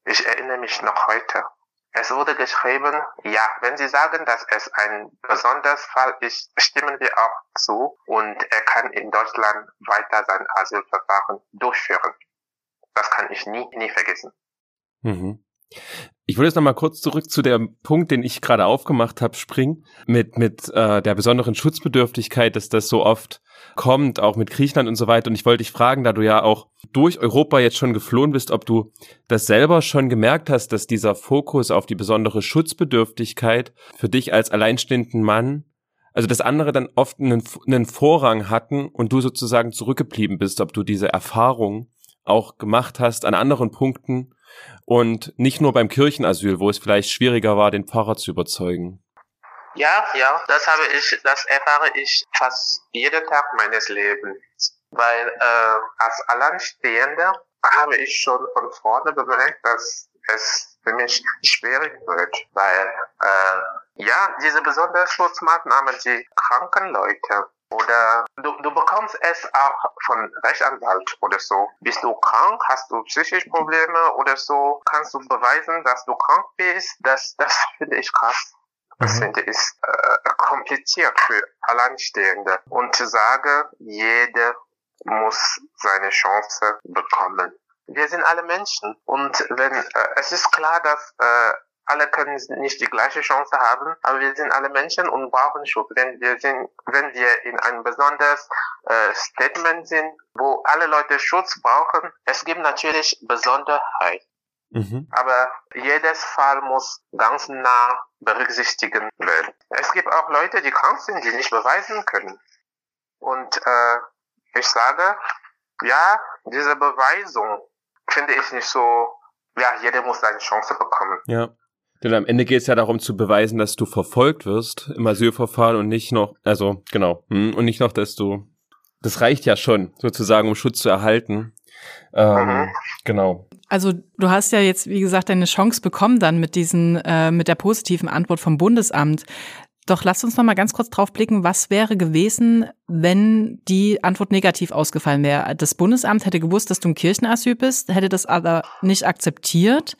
Ich erinnere mich noch heute. Es wurde geschrieben, ja, wenn Sie sagen, dass es ein besonderes Fall ist, stimmen wir auch zu und er kann in Deutschland weiter sein Asylverfahren durchführen. Das kann ich nie, nie vergessen. Mhm. Ich würde jetzt noch mal kurz zurück zu dem Punkt, den ich gerade aufgemacht habe, springen, mit, mit äh, der besonderen Schutzbedürftigkeit, dass das so oft kommt, auch mit Griechenland und so weiter. Und ich wollte dich fragen, da du ja auch durch Europa jetzt schon geflohen bist, ob du das selber schon gemerkt hast, dass dieser Fokus auf die besondere Schutzbedürftigkeit für dich als alleinstehenden Mann, also dass andere dann oft einen, einen Vorrang hatten und du sozusagen zurückgeblieben bist, ob du diese Erfahrung auch gemacht hast an anderen Punkten, und nicht nur beim Kirchenasyl, wo es vielleicht schwieriger war, den Pfarrer zu überzeugen. Ja, ja, das habe ich, das erfahre ich fast jeden Tag meines Lebens. Weil äh, als Alleinstehender habe ich schon von vorne bemerkt, dass es für mich schwierig wird. Weil äh, ja, diese besondere Schutzmaßnahmen, die kranken Leute oder du, du bekommst es auch von Rechtsanwalt oder so. Bist du krank? Hast du psychische Probleme oder so? Kannst du beweisen, dass du krank bist? Das, das finde ich krass. Das Mhm. finde ich äh, kompliziert für Alleinstehende und sage, jeder muss seine Chance bekommen. Wir sind alle Menschen und wenn äh, es ist klar, dass äh, alle können nicht die gleiche Chance haben, aber wir sind alle Menschen und brauchen Schutz. Wenn wir sind, wenn wir in einem besonders äh, Statement sind, wo alle Leute Schutz brauchen, es gibt natürlich Besonderheit. Mhm. Aber jedes Fall muss ganz nah berücksichtigen werden. Es gibt auch Leute, die krank sind, die nicht beweisen können. Und äh, ich sage, ja, diese Beweisung finde ich nicht so, ja, jeder muss seine Chance bekommen. Ja. Denn am Ende geht es ja darum zu beweisen, dass du verfolgt wirst im Asylverfahren und nicht noch, also genau, hm, und nicht noch, dass du, das reicht ja schon, sozusagen, um Schutz zu erhalten. Ähm, mhm. Genau. Also du hast ja jetzt, wie gesagt, deine Chance bekommen dann mit diesen, äh, mit der positiven Antwort vom Bundesamt. Doch lass uns noch mal ganz kurz drauf blicken, was wäre gewesen, wenn die Antwort negativ ausgefallen wäre. Das Bundesamt hätte gewusst, dass du ein Kirchenasyl bist, hätte das aber nicht akzeptiert.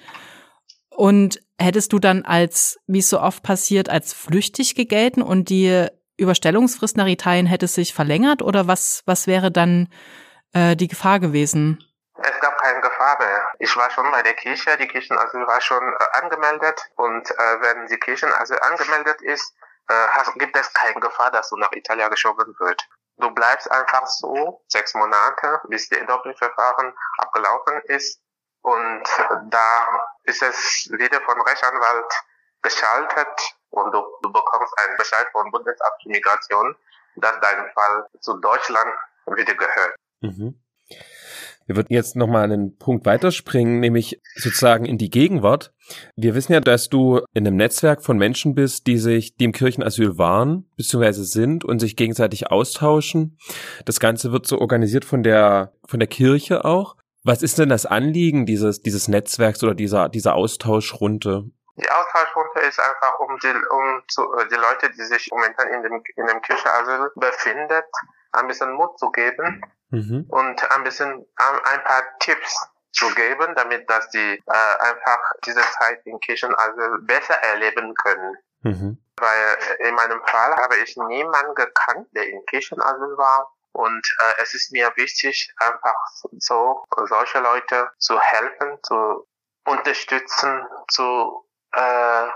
Und hättest du dann als, wie es so oft passiert, als flüchtig gegelten und die Überstellungsfrist nach Italien hätte sich verlängert oder was, was wäre dann äh, die Gefahr gewesen? Es gab keine Gefahr mehr. Ich war schon bei der Kirche, die Kirchenasyl war schon äh, angemeldet und äh, wenn die Kirchenasyl angemeldet ist, äh, gibt es keine Gefahr, dass du nach Italien geschoben wird. Du bleibst einfach so sechs Monate, bis der Doppelverfahren abgelaufen ist und da ist es wieder von Rechtsanwalt geschaltet und du, du bekommst einen Bescheid vom Bundesamt für Migration, dass dein Fall zu Deutschland wieder gehört. Mhm. Wir würden jetzt nochmal einen Punkt weiterspringen, nämlich sozusagen in die Gegenwart. Wir wissen ja, dass du in einem Netzwerk von Menschen bist, die sich, die im Kirchenasyl waren, beziehungsweise sind und sich gegenseitig austauschen. Das Ganze wird so organisiert von der, von der Kirche auch. Was ist denn das Anliegen dieses, dieses Netzwerks oder dieser, dieser Austauschrunde? Die Austauschrunde ist einfach, um die, um zu, die Leute, die sich momentan in dem, in dem Kirchenasyl befindet, ein bisschen Mut zu geben mhm. und ein bisschen ein paar Tipps zu geben, damit dass die äh, einfach diese Zeit in Kirchen also besser erleben können. Mhm. Weil in meinem Fall habe ich niemanden gekannt, der in Kirchenasyl war. Und äh, es ist mir wichtig, einfach so solche Leute zu helfen, zu unterstützen, zu äh,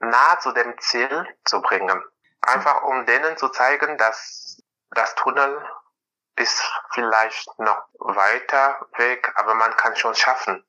nah zu dem Ziel zu bringen. Einfach um denen zu zeigen, dass das Tunnel ist vielleicht noch weiter weg, aber man kann schon schaffen.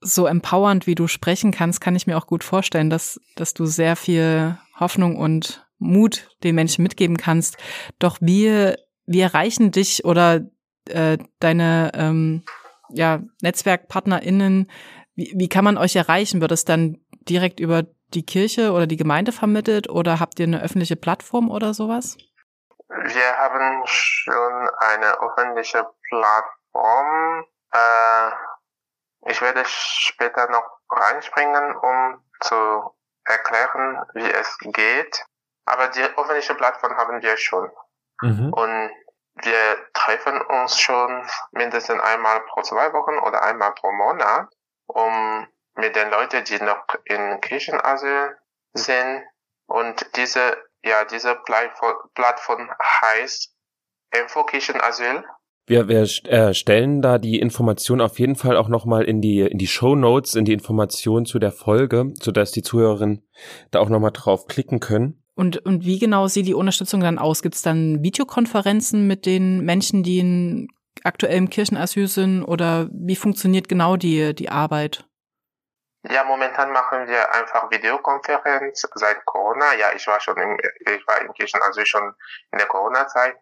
So empowernd, wie du sprechen kannst, kann ich mir auch gut vorstellen, dass, dass du sehr viel Hoffnung und Mut den Menschen mitgeben kannst. Doch wie, wie erreichen dich oder äh, deine ähm, ja, NetzwerkpartnerInnen, wie, wie kann man euch erreichen? Wird es dann direkt über die Kirche oder die Gemeinde vermittelt oder habt ihr eine öffentliche Plattform oder sowas? Wir haben schon eine öffentliche Plattform. Äh, ich werde später noch reinspringen, um zu erklären, wie es geht. Aber die öffentliche Plattform haben wir schon. Mhm. Und wir treffen uns schon mindestens einmal pro zwei Wochen oder einmal pro Monat, um mit den Leuten, die noch in Kirchenasyl sind und diese ja, diese Plattform heißt Infocation Asyl. Wir, wir äh, stellen da die Information auf jeden Fall auch nochmal in die, in die Show Notes, in die Information zu der Folge, sodass die Zuhörerinnen da auch nochmal drauf klicken können. Und, und wie genau sieht die Unterstützung dann aus? Gibt es dann Videokonferenzen mit den Menschen, die in aktuellem Kirchenasyl sind? Oder wie funktioniert genau die, die Arbeit? Ja, momentan machen wir einfach Videokonferenz seit Corona. Ja, ich war schon im, ich war in Kirchen, also schon in der Corona-Zeit.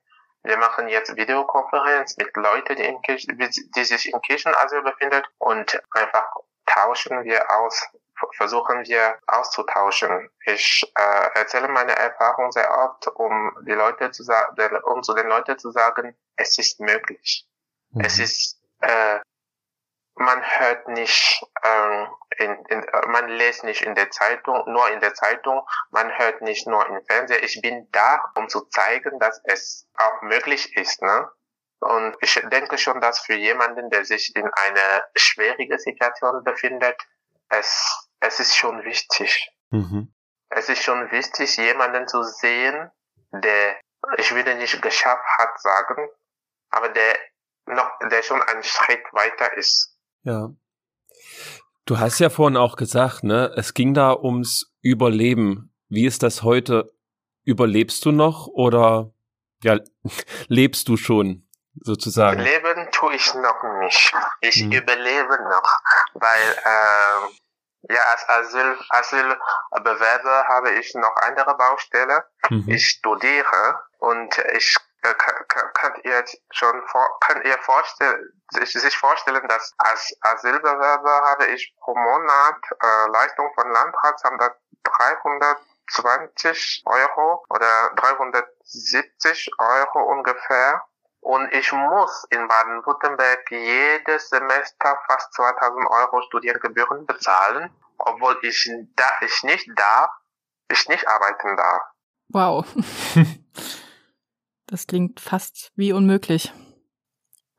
Wir machen jetzt Videokonferenz mit Leuten, die, in Kirchen, die sich in Kirchenasyl befinden und einfach tauschen wir aus, versuchen wir auszutauschen. Ich äh, erzähle meine Erfahrung sehr oft, um die Leute zu sagen, um zu den Leuten zu sagen, es ist möglich. Mhm. Es ist äh, man hört nicht, ähm, in, in, man liest nicht in der Zeitung, nur in der Zeitung, man hört nicht nur im Fernsehen. Ich bin da, um zu zeigen, dass es auch möglich ist. Ne? Und ich denke schon, dass für jemanden, der sich in einer schwierigen Situation befindet, es, es ist schon wichtig. Mhm. es ist schon wichtig, jemanden zu sehen, der, ich würde nicht geschafft hat sagen, aber der noch, der schon einen Schritt weiter ist. Ja. Du hast ja vorhin auch gesagt, ne, es ging da ums Überleben. Wie ist das heute? Überlebst du noch oder ja, lebst du schon sozusagen? Leben tue ich noch nicht. Ich hm. überlebe noch, weil äh, ja, als Asyl, Asylbewerber habe ich noch andere Baustelle. Mhm. Ich studiere und ich äh, könnt ihr jetzt schon vor, könnt ihr vorstellen, sich, sich vorstellen, dass als Asylbewerber habe ich pro Monat äh, Leistung von Landratsamt 320 Euro oder 370 Euro ungefähr. Und ich muss in Baden-Württemberg jedes Semester fast 2000 Euro Studiengebühren bezahlen, obwohl ich, da, ich nicht darf, ich nicht arbeiten darf. Wow. Das klingt fast wie unmöglich.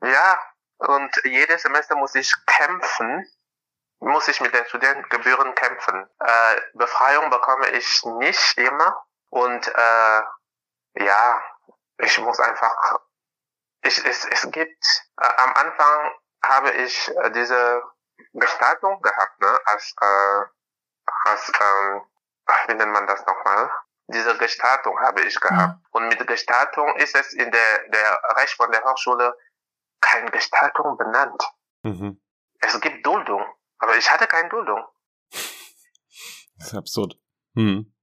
Ja, und jedes Semester muss ich kämpfen, muss ich mit den Studiengebühren kämpfen. Äh, Befreiung bekomme ich nicht immer und äh, ja, ich muss einfach ich, es, es gibt, äh, am Anfang habe ich äh, diese Gestaltung gehabt, ne, als, äh, als, ähm, wie nennt man das nochmal? Diese Gestaltung habe ich gehabt. Mhm. Und mit Gestaltung ist es in der, der Recht von der Hochschule kein Gestaltung benannt. Mhm. Es gibt Duldung, aber ich hatte keine Duldung. Das ist absurd. Mhm.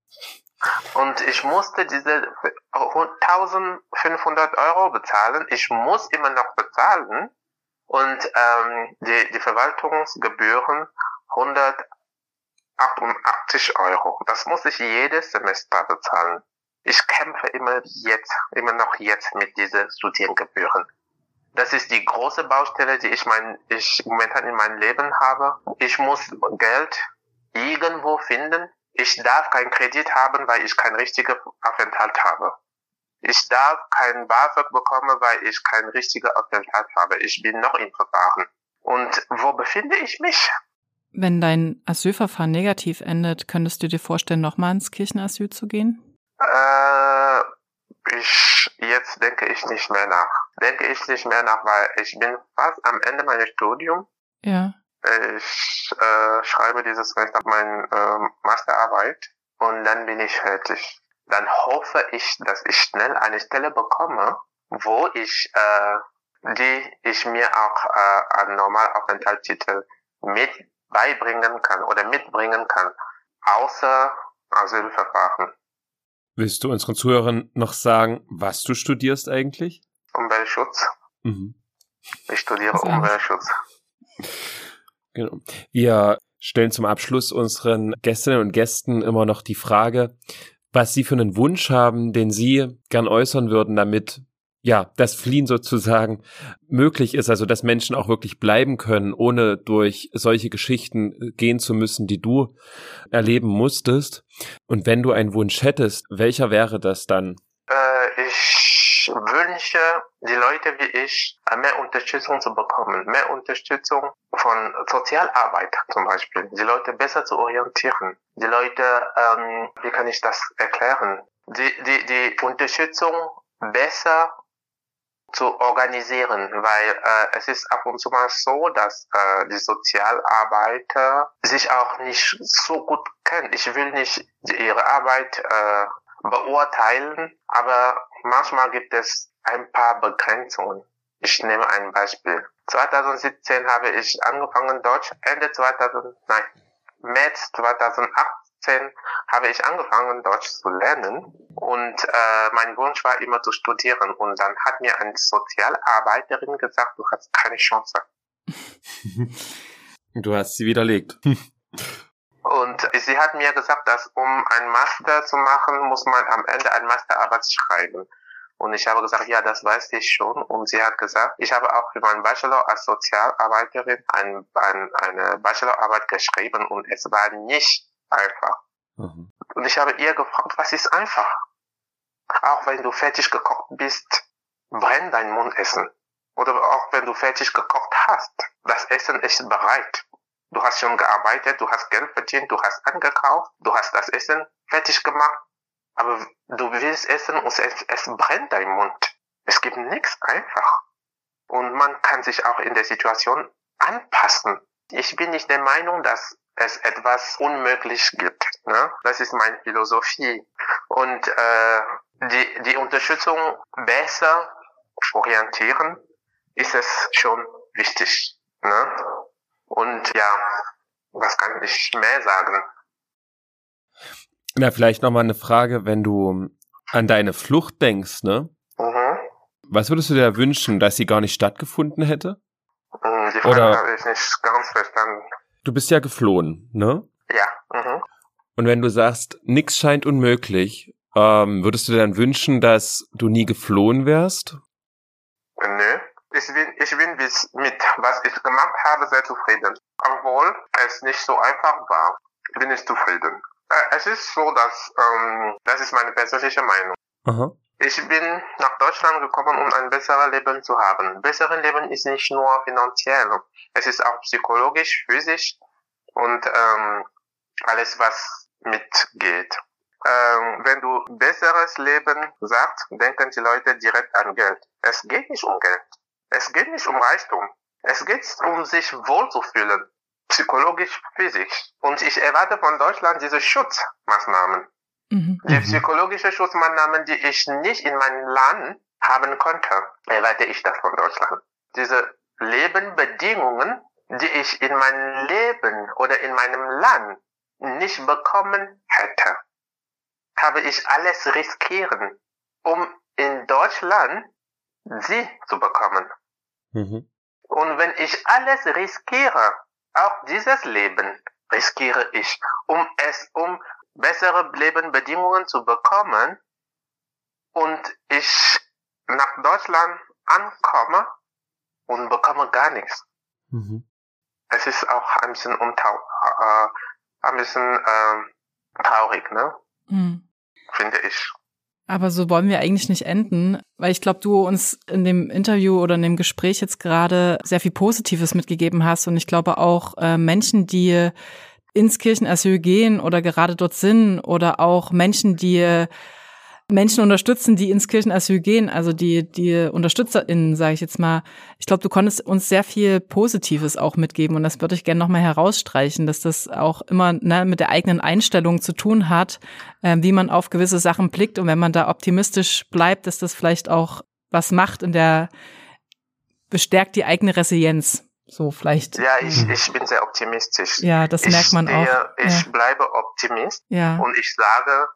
Und ich musste diese 1500 Euro bezahlen. Ich muss immer noch bezahlen. Und ähm, die, die Verwaltungsgebühren 188 Euro. Das muss ich jedes Semester bezahlen. Ich kämpfe immer jetzt, immer noch jetzt mit diesen Studiengebühren. Das ist die große Baustelle, die ich mein, ich momentan in meinem Leben habe. Ich muss Geld irgendwo finden, ich darf keinen Kredit haben, weil ich keinen richtigen Aufenthalt habe. Ich darf keinen BAföG bekommen, weil ich keinen richtigen Aufenthalt habe. Ich bin noch im Verfahren. Und wo befinde ich mich? Wenn dein Asylverfahren negativ endet, könntest du dir vorstellen, nochmal ins Kirchenasyl zu gehen? Äh, ich, jetzt denke ich nicht mehr nach. Denke ich nicht mehr nach, weil ich bin fast am Ende meines Studiums. Ja. Ich äh, schreibe dieses Semester meine äh, Masterarbeit und dann bin ich fertig. Dann hoffe ich, dass ich schnell eine Stelle bekomme, wo ich äh, die ich mir auch äh, einen Normalaufenthaltstitel mit beibringen kann oder mitbringen kann, außer Asylverfahren. Willst du unseren Zuhörern noch sagen, was du studierst eigentlich? Umweltschutz. Mhm. Ich studiere Umweltschutz. Genau. Wir stellen zum Abschluss unseren Gästinnen und Gästen immer noch die Frage, was sie für einen Wunsch haben, den sie gern äußern würden, damit ja, das Fliehen sozusagen möglich ist, also dass Menschen auch wirklich bleiben können, ohne durch solche Geschichten gehen zu müssen, die du erleben musstest. Und wenn du einen Wunsch hättest, welcher wäre das dann? Äh, ich wünsche, die Leute wie ich mehr Unterstützung zu bekommen, mehr Unterstützung von Sozialarbeit zum Beispiel, die Leute besser zu orientieren, die Leute, ähm, wie kann ich das erklären, die, die, die Unterstützung besser zu organisieren, weil äh, es ist ab und zu mal so, dass äh, die Sozialarbeiter sich auch nicht so gut kennen. Ich will nicht ihre Arbeit äh, beurteilen, aber manchmal gibt es ein paar Begrenzungen. Ich nehme ein Beispiel. 2017 habe ich angefangen Deutsch, Ende 2000, nein, März 2018 habe ich angefangen Deutsch zu lernen und äh, mein Wunsch war immer zu studieren und dann hat mir eine Sozialarbeiterin gesagt, du hast keine Chance. du hast sie widerlegt. Und sie hat mir gesagt, dass um ein Master zu machen, muss man am Ende ein Masterarbeit schreiben. Und ich habe gesagt, ja, das weiß ich schon. Und sie hat gesagt, ich habe auch für meinen Bachelor als Sozialarbeiterin ein, ein, eine Bachelorarbeit geschrieben und es war nicht einfach. Mhm. Und ich habe ihr gefragt, was ist einfach? Auch wenn du fertig gekocht bist, brennt dein Mund essen. Oder auch wenn du fertig gekocht hast, das Essen ist bereit. Du hast schon gearbeitet, du hast Geld verdient, du hast angekauft, du hast das Essen fertig gemacht, aber du willst essen und es, es brennt dein Mund. Es gibt nichts einfach. Und man kann sich auch in der Situation anpassen. Ich bin nicht der Meinung, dass es etwas unmöglich gibt. Ne? Das ist meine Philosophie. Und äh, die, die Unterstützung besser orientieren, ist es schon wichtig. Ne? Und ja, was kann ich mehr sagen? Na, vielleicht nochmal eine Frage, wenn du an deine Flucht denkst, ne? Mhm. Was würdest du dir wünschen, dass sie gar nicht stattgefunden hätte? Hm, die Frage habe ich nicht ganz verstanden. Du bist ja geflohen, ne? Ja. Mhm. Und wenn du sagst, nix scheint unmöglich, ähm, würdest du dir dann wünschen, dass du nie geflohen wärst? Nö. Ich bin, ich bin mit was ich gemacht habe sehr zufrieden. Obwohl es nicht so einfach war, bin ich zufrieden. Äh, es ist so, dass ähm, das ist meine persönliche Meinung. Aha. Ich bin nach Deutschland gekommen, um ein besseres Leben zu haben. Besseres Leben ist nicht nur finanziell, es ist auch psychologisch, physisch und ähm, alles, was mitgeht. Ähm, wenn du besseres Leben sagst, denken die Leute direkt an Geld. Es geht nicht um Geld. Es geht nicht um Reichtum. Es geht um sich wohlzufühlen. Psychologisch, physisch. Und ich erwarte von Deutschland diese Schutzmaßnahmen. Mhm. Die mhm. psychologische Schutzmaßnahmen, die ich nicht in meinem Land haben konnte, erwarte ich das von Deutschland. Diese Lebenbedingungen, die ich in meinem Leben oder in meinem Land nicht bekommen hätte, habe ich alles riskieren, um in Deutschland sie zu bekommen. Mhm. Und wenn ich alles riskiere, auch dieses Leben riskiere ich, um es, um bessere Lebenbedingungen zu bekommen und ich nach Deutschland ankomme und bekomme gar nichts. Mhm. Es ist auch ein bisschen untau äh, ein bisschen äh, traurig, ne? Mhm. Finde ich. Aber so wollen wir eigentlich nicht enden, weil ich glaube, du uns in dem Interview oder in dem Gespräch jetzt gerade sehr viel Positives mitgegeben hast. Und ich glaube auch äh, Menschen, die ins Kirchenasyl gehen oder gerade dort sind oder auch Menschen, die Menschen unterstützen, die ins Kirchenasyl gehen, also die, die UnterstützerInnen, sage ich jetzt mal. Ich glaube, du konntest uns sehr viel Positives auch mitgeben und das würde ich gerne nochmal herausstreichen, dass das auch immer ne, mit der eigenen Einstellung zu tun hat, äh, wie man auf gewisse Sachen blickt und wenn man da optimistisch bleibt, dass das vielleicht auch was macht in der, bestärkt die eigene Resilienz. So vielleicht. Ja, ich, ich bin sehr optimistisch. Ja, das ich merkt man stehe, auch. Ich ja. bleibe Optimist ja. und ich sage,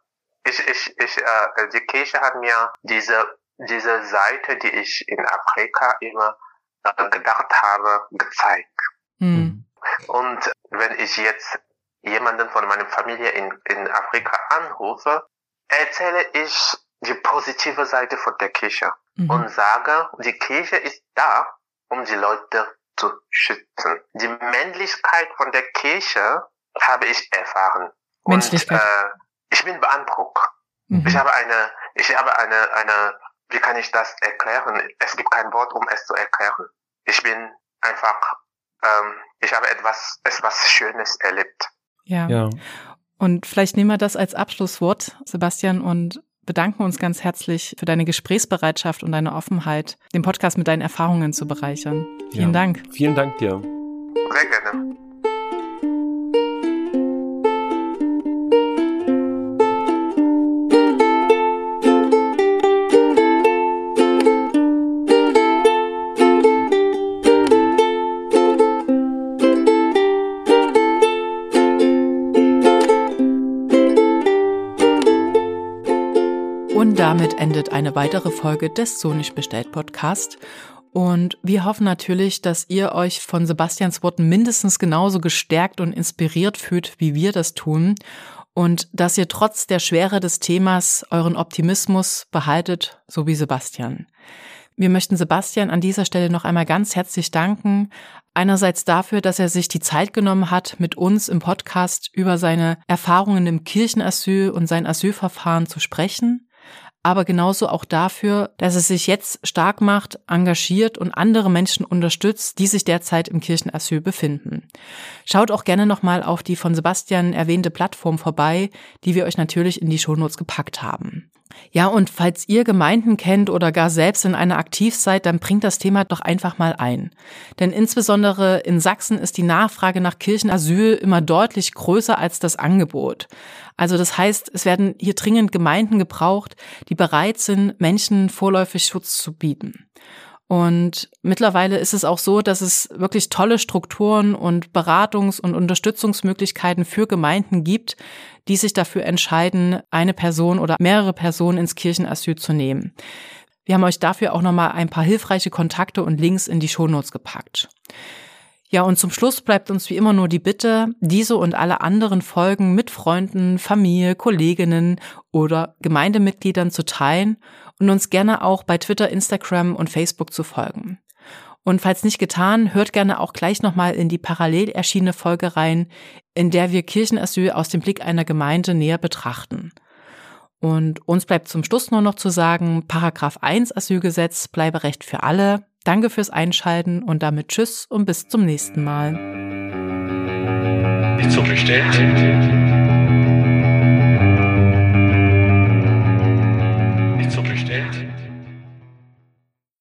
ich, ich, ich, äh, die Kirche hat mir diese, diese Seite, die ich in Afrika immer äh, gedacht habe, gezeigt. Mhm. Und wenn ich jetzt jemanden von meiner Familie in, in Afrika anrufe, erzähle ich die positive Seite von der Kirche mhm. und sage, die Kirche ist da, um die Leute zu schützen. Die Männlichkeit von der Kirche habe ich erfahren. Menschlichkeit. Und, äh, ich bin beeindruckt. Mhm. Ich habe eine, ich habe eine, eine, wie kann ich das erklären? Es gibt kein Wort, um es zu erklären. Ich bin einfach, ähm, ich habe etwas, etwas Schönes erlebt. Ja. ja. Und vielleicht nehmen wir das als Abschlusswort, Sebastian, und bedanken uns ganz herzlich für deine Gesprächsbereitschaft und deine Offenheit, den Podcast mit deinen Erfahrungen zu bereichern. Vielen ja. Dank. Vielen Dank dir. Sehr gerne. Endet eine weitere Folge des Sonisch bestellt Podcast. Und wir hoffen natürlich, dass ihr euch von Sebastians Worten mindestens genauso gestärkt und inspiriert fühlt, wie wir das tun. Und dass ihr trotz der Schwere des Themas euren Optimismus behaltet, so wie Sebastian. Wir möchten Sebastian an dieser Stelle noch einmal ganz herzlich danken. Einerseits dafür, dass er sich die Zeit genommen hat, mit uns im Podcast über seine Erfahrungen im Kirchenasyl und sein Asylverfahren zu sprechen aber genauso auch dafür, dass es sich jetzt stark macht, engagiert und andere Menschen unterstützt, die sich derzeit im Kirchenasyl befinden. Schaut auch gerne nochmal auf die von Sebastian erwähnte Plattform vorbei, die wir euch natürlich in die Shownotes gepackt haben. Ja, und falls ihr Gemeinden kennt oder gar selbst in einer aktiv seid, dann bringt das Thema doch einfach mal ein. Denn insbesondere in Sachsen ist die Nachfrage nach Kirchenasyl immer deutlich größer als das Angebot. Also das heißt, es werden hier dringend Gemeinden gebraucht, die bereit sind, Menschen vorläufig Schutz zu bieten. Und mittlerweile ist es auch so, dass es wirklich tolle Strukturen und Beratungs- und Unterstützungsmöglichkeiten für Gemeinden gibt, die sich dafür entscheiden, eine Person oder mehrere Personen ins Kirchenasyl zu nehmen. Wir haben euch dafür auch nochmal ein paar hilfreiche Kontakte und Links in die Shownotes gepackt. Ja, und zum Schluss bleibt uns wie immer nur die Bitte, diese und alle anderen Folgen mit Freunden, Familie, Kolleginnen oder Gemeindemitgliedern zu teilen und uns gerne auch bei Twitter, Instagram und Facebook zu folgen. Und falls nicht getan, hört gerne auch gleich nochmal in die parallel erschienene Folge rein, in der wir Kirchenasyl aus dem Blick einer Gemeinde näher betrachten. Und uns bleibt zum Schluss nur noch zu sagen, Paragraph 1 Asylgesetz bleibe Recht für alle. Danke fürs Einschalten und damit Tschüss und bis zum nächsten Mal. Nicht so bestellt.